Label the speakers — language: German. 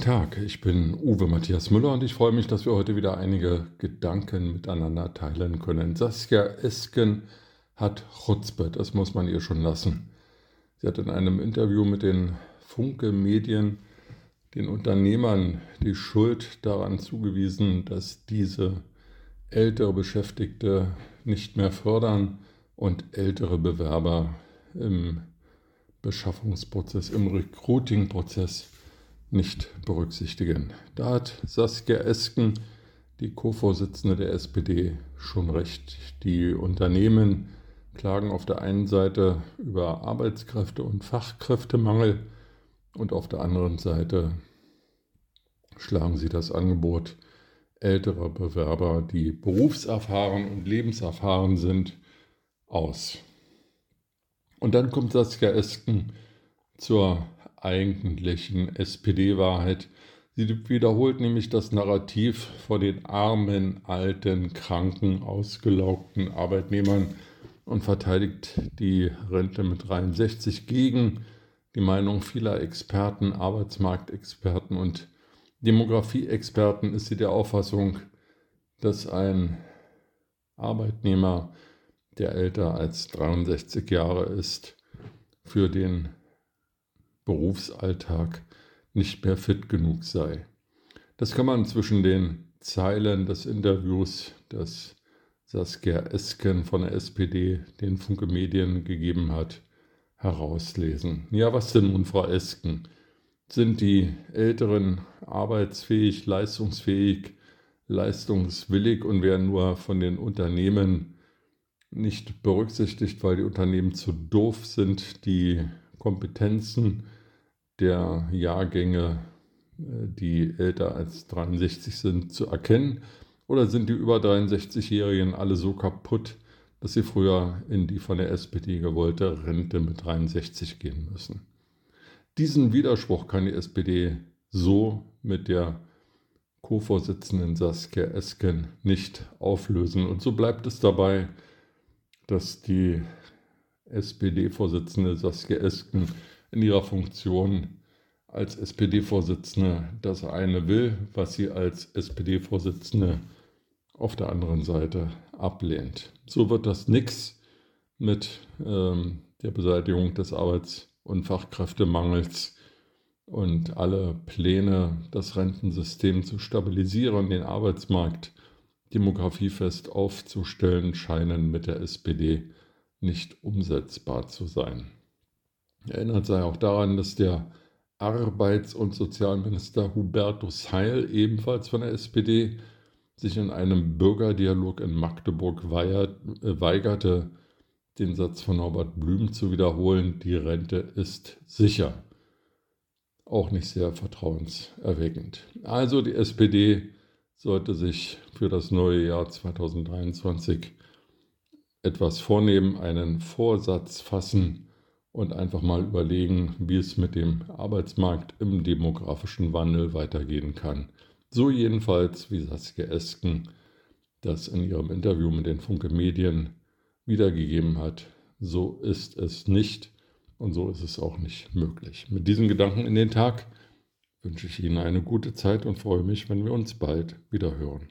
Speaker 1: Tag, ich bin Uwe Matthias Müller und ich freue mich, dass wir heute wieder einige Gedanken miteinander teilen können. Saskia Esken hat Chutzpe, das muss man ihr schon lassen. Sie hat in einem Interview mit den Funke Medien den Unternehmern die Schuld daran zugewiesen, dass diese ältere Beschäftigte nicht mehr fördern und ältere Bewerber im Beschaffungsprozess, im Recruiting-Prozess nicht berücksichtigen. Da hat Saskia Esken, die Co-Vorsitzende der SPD, schon recht. Die Unternehmen klagen auf der einen Seite über Arbeitskräfte- und Fachkräftemangel und auf der anderen Seite schlagen sie das Angebot älterer Bewerber, die berufserfahren und lebenserfahren sind, aus. Und dann kommt Saskia Esken zur eigentlichen SPD-Wahrheit. Sie wiederholt nämlich das Narrativ vor den armen, alten, kranken, ausgelaugten Arbeitnehmern und verteidigt die Rente mit 63 gegen die Meinung vieler Experten, Arbeitsmarktexperten und Demografieexperten ist sie der Auffassung, dass ein Arbeitnehmer, der älter als 63 Jahre ist, für den Berufsalltag nicht mehr fit genug sei. Das kann man zwischen den Zeilen des Interviews, das Saskia Esken von der SPD den Funke Medien gegeben hat, herauslesen. Ja, was denn nun, Frau Esken? Sind die Älteren arbeitsfähig, leistungsfähig, leistungswillig und werden nur von den Unternehmen nicht berücksichtigt, weil die Unternehmen zu doof sind, die Kompetenzen der Jahrgänge, äh, die älter als 63 sind, zu erkennen? Oder sind die über 63-Jährigen alle so kaputt, dass sie früher in die von der SPD gewollte Rente mit 63 gehen müssen? Diesen Widerspruch kann die SPD so mit der Co-Vorsitzenden Saskia Esken nicht auflösen. Und so bleibt es dabei, dass die SPD-Vorsitzende Saskia Esken in ihrer Funktion als SPD-Vorsitzende das eine will, was sie als SPD-Vorsitzende auf der anderen Seite ablehnt. So wird das nichts mit ähm, der Beseitigung des Arbeits- und Fachkräftemangels und alle Pläne, das Rentensystem zu stabilisieren, den Arbeitsmarkt demografiefest aufzustellen, scheinen mit der SPD nicht umsetzbar zu sein. Erinnert sei auch daran, dass der Arbeits- und Sozialminister Hubertus Heil, ebenfalls von der SPD, sich in einem Bürgerdialog in Magdeburg äh, weigerte, den Satz von Norbert Blüm zu wiederholen, die Rente ist sicher. Auch nicht sehr vertrauenserweckend. Also die SPD sollte sich für das neue Jahr 2023 etwas vornehmen, einen Vorsatz fassen, und einfach mal überlegen, wie es mit dem Arbeitsmarkt im demografischen Wandel weitergehen kann. So jedenfalls, wie Saskia Esken das in ihrem Interview mit den Funke Medien wiedergegeben hat. So ist es nicht und so ist es auch nicht möglich. Mit diesen Gedanken in den Tag wünsche ich Ihnen eine gute Zeit und freue mich, wenn wir uns bald wieder hören.